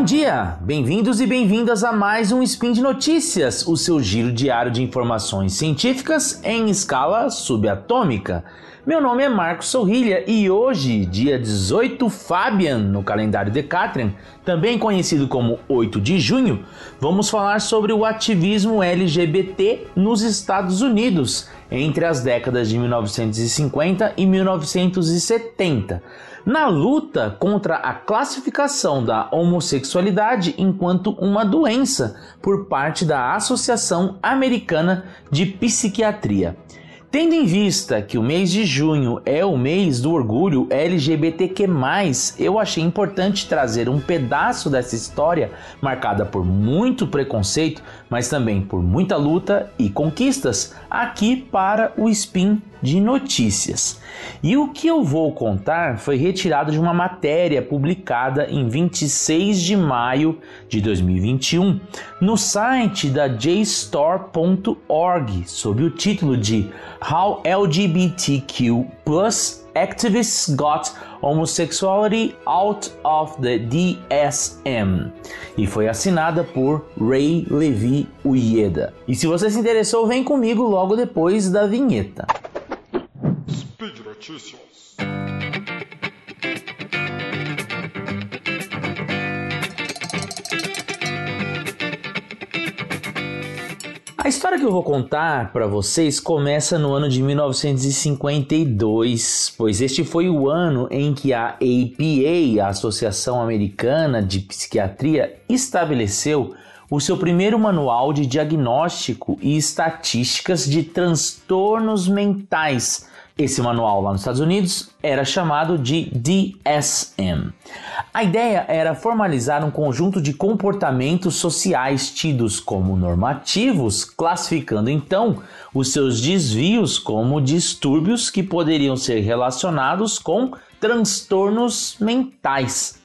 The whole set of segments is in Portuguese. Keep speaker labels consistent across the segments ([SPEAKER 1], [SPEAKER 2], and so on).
[SPEAKER 1] Bom dia, bem-vindos e bem-vindas a mais um Spin de Notícias, o seu giro diário de informações científicas em escala subatômica. Meu nome é Marcos Sorrilha e hoje, dia 18 Fabian no calendário Decatrian, também conhecido como 8 de junho, vamos falar sobre o ativismo LGBT nos Estados Unidos entre as décadas de 1950 e 1970 na luta contra a classificação da homossexualidade enquanto uma doença por parte da Associação Americana de Psiquiatria. Tendo em vista que o mês de junho é o mês do orgulho LGBTQ+, eu achei importante trazer um pedaço dessa história marcada por muito preconceito, mas também por muita luta e conquistas aqui para o Spin de notícias. E o que eu vou contar foi retirado de uma matéria publicada em 26 de maio de 2021 no site da JSTOR.org sob o título de How LGBTQ activists got homosexuality out of the DSM e foi assinada por Ray Levi Ueda. E se você se interessou, vem comigo logo depois da vinheta. Notícias. A história que eu vou contar para vocês começa no ano de 1952, pois este foi o ano em que a APA, a Associação Americana de Psiquiatria, estabeleceu o seu primeiro manual de diagnóstico e estatísticas de transtornos mentais esse manual lá nos Estados Unidos era chamado de DSM. A ideia era formalizar um conjunto de comportamentos sociais tidos como normativos, classificando então os seus desvios como distúrbios que poderiam ser relacionados com transtornos mentais.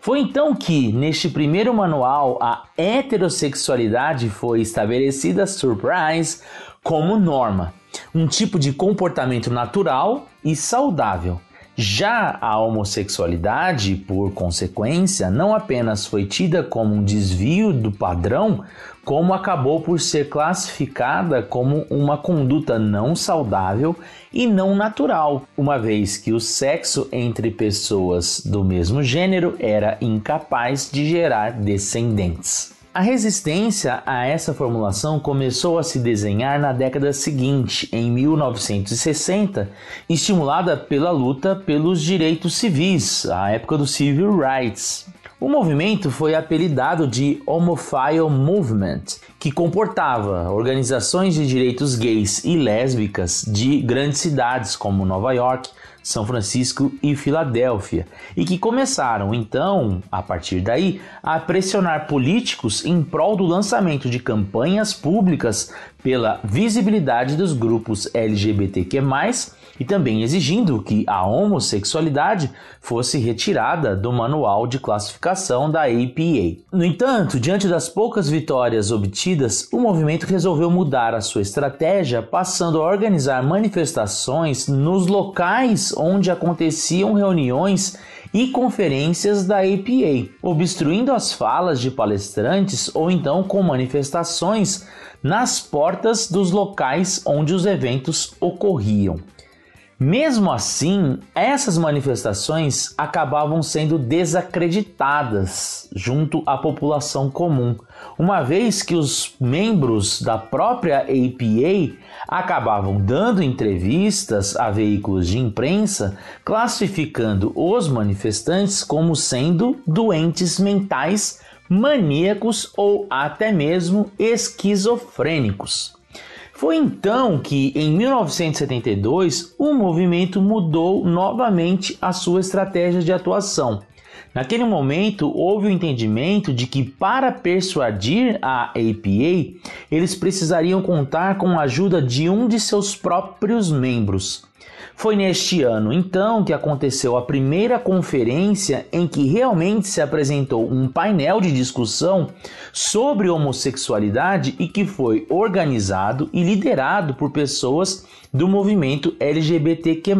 [SPEAKER 1] Foi então que, neste primeiro manual, a heterossexualidade foi estabelecida, surprise, como norma um tipo de comportamento natural e saudável. Já a homossexualidade, por consequência, não apenas foi tida como um desvio do padrão, como acabou por ser classificada como uma conduta não saudável e não natural, uma vez que o sexo entre pessoas do mesmo gênero era incapaz de gerar descendentes. A resistência a essa formulação começou a se desenhar na década seguinte, em 1960, estimulada pela luta pelos direitos civis, a época do Civil Rights. O movimento foi apelidado de Homophile Movement, que comportava organizações de direitos gays e lésbicas de grandes cidades como Nova York, são Francisco e Filadélfia, e que começaram então, a partir daí, a pressionar políticos em prol do lançamento de campanhas públicas pela visibilidade dos grupos LGBTQ+, e também exigindo que a homossexualidade fosse retirada do manual de classificação da APA. No entanto, diante das poucas vitórias obtidas, o movimento resolveu mudar a sua estratégia, passando a organizar manifestações nos locais onde aconteciam reuniões e conferências da APA, obstruindo as falas de palestrantes ou então com manifestações nas portas dos locais onde os eventos ocorriam. Mesmo assim, essas manifestações acabavam sendo desacreditadas junto à população comum, uma vez que os membros da própria APA acabavam dando entrevistas a veículos de imprensa classificando os manifestantes como sendo doentes mentais, maníacos ou até mesmo esquizofrênicos. Foi então que, em 1972, o movimento mudou novamente a sua estratégia de atuação. Naquele momento, houve o entendimento de que, para persuadir a APA, eles precisariam contar com a ajuda de um de seus próprios membros. Foi neste ano, então, que aconteceu a primeira conferência em que realmente se apresentou um painel de discussão sobre homossexualidade e que foi organizado e liderado por pessoas do movimento LGBTQ.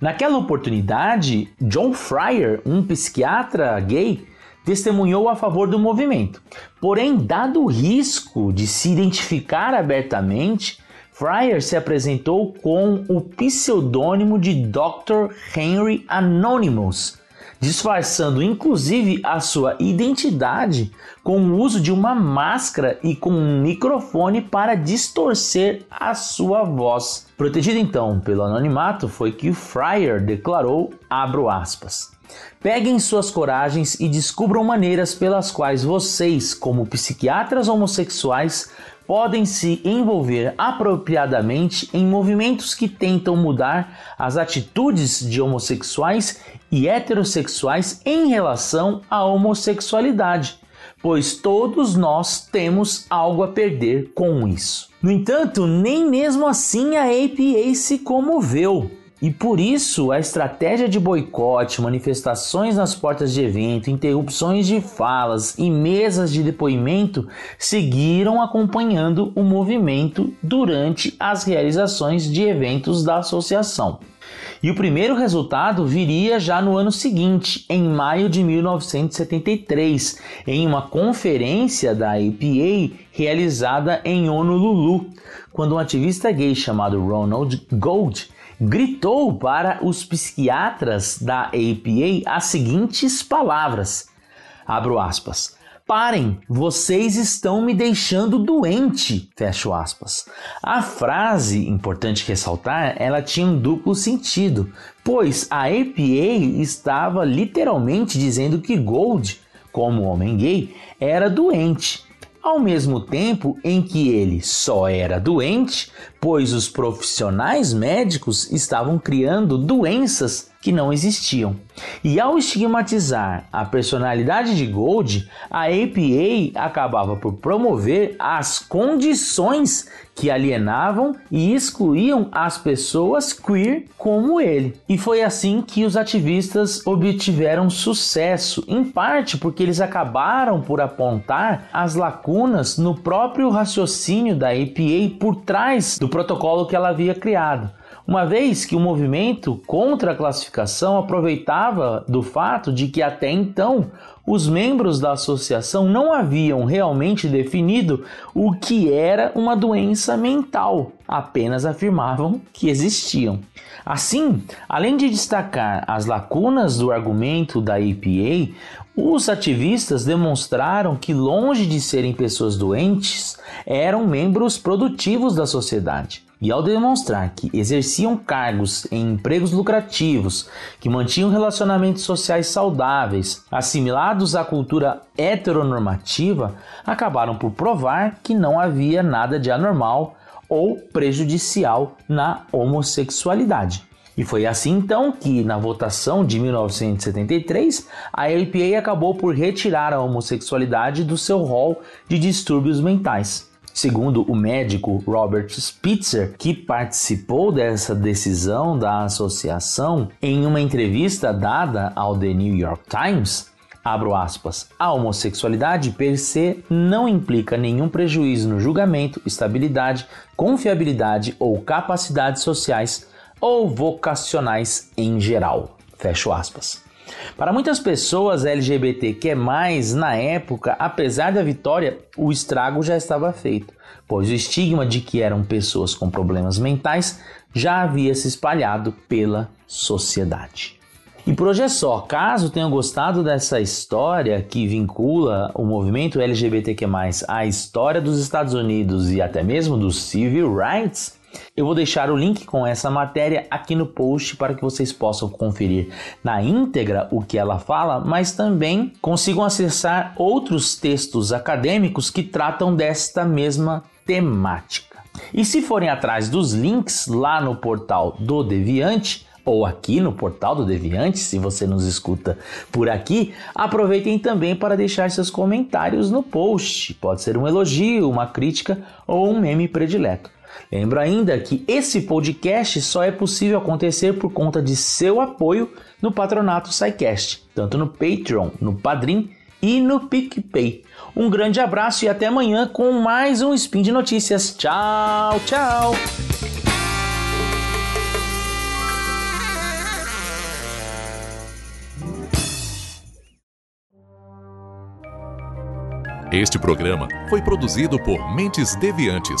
[SPEAKER 1] Naquela oportunidade, John Fryer, um psiquiatra gay, testemunhou a favor do movimento. Porém, dado o risco de se identificar abertamente, Fryer se apresentou com o pseudônimo de Dr. Henry Anonymous, disfarçando inclusive a sua identidade com o uso de uma máscara e com um microfone para distorcer a sua voz. Protegido então pelo anonimato, foi que Fryer declarou, abro aspas, Peguem suas coragens e descubram maneiras pelas quais vocês, como psiquiatras homossexuais, podem se envolver apropriadamente em movimentos que tentam mudar as atitudes de homossexuais e heterossexuais em relação à homossexualidade, pois todos nós temos algo a perder com isso. No entanto, nem mesmo assim a APA se comoveu. E por isso, a estratégia de boicote, manifestações nas portas de evento, interrupções de falas e mesas de depoimento seguiram acompanhando o movimento durante as realizações de eventos da associação. E o primeiro resultado viria já no ano seguinte, em maio de 1973, em uma conferência da APA realizada em Honolulu, quando um ativista gay chamado Ronald Gold gritou para os psiquiatras da APA as seguintes palavras: abro aspas. Parem, vocês estão me deixando doente. Fecho aspas. A frase, importante ressaltar, ela tinha um duplo sentido, pois a APA estava literalmente dizendo que Gold, como homem gay, era doente ao mesmo tempo em que ele só era doente, pois os profissionais médicos estavam criando doenças que não existiam. E ao estigmatizar a personalidade de Gold, a APA acabava por promover as condições que alienavam e excluíam as pessoas queer como ele. E foi assim que os ativistas obtiveram sucesso, em parte porque eles acabaram por apontar as lacunas no próprio raciocínio da APA por trás do protocolo que ela havia criado uma vez que o movimento contra a classificação aproveitava do fato de que até então os membros da associação não haviam realmente definido o que era uma doença mental, apenas afirmavam que existiam. Assim, além de destacar as lacunas do argumento da EPA, os ativistas demonstraram que, longe de serem pessoas doentes, eram membros produtivos da sociedade. E ao demonstrar que exerciam cargos em empregos lucrativos, que mantinham relacionamentos sociais saudáveis, assimilados à cultura heteronormativa, acabaram por provar que não havia nada de anormal ou prejudicial na homossexualidade. E foi assim então que, na votação de 1973, a LPA acabou por retirar a homossexualidade do seu rol de distúrbios mentais segundo o médico Robert Spitzer, que participou dessa decisão da associação, em uma entrevista dada ao The New York Times, abro aspas, a homossexualidade per se não implica nenhum prejuízo no julgamento, estabilidade, confiabilidade ou capacidades sociais ou vocacionais em geral. Fecho aspas. Para muitas pessoas LGBTQ+, na época, apesar da vitória, o estrago já estava feito, pois o estigma de que eram pessoas com problemas mentais já havia se espalhado pela sociedade. E por hoje é só. Caso tenham gostado dessa história que vincula o movimento LGBTQ+, à história dos Estados Unidos e até mesmo dos civil rights, eu vou deixar o link com essa matéria aqui no post para que vocês possam conferir na íntegra o que ela fala, mas também consigam acessar outros textos acadêmicos que tratam desta mesma temática. E se forem atrás dos links lá no portal do Deviante, ou aqui no portal do Deviante, se você nos escuta por aqui, aproveitem também para deixar seus comentários no post. Pode ser um elogio, uma crítica ou um meme predileto. Lembro ainda que esse podcast só é possível acontecer por conta de seu apoio no patronato SciCast, tanto no Patreon, no Padrim e no PicPay. Um grande abraço e até amanhã com mais um Spin de Notícias. Tchau, tchau!
[SPEAKER 2] Este programa foi produzido por Mentes Deviantes.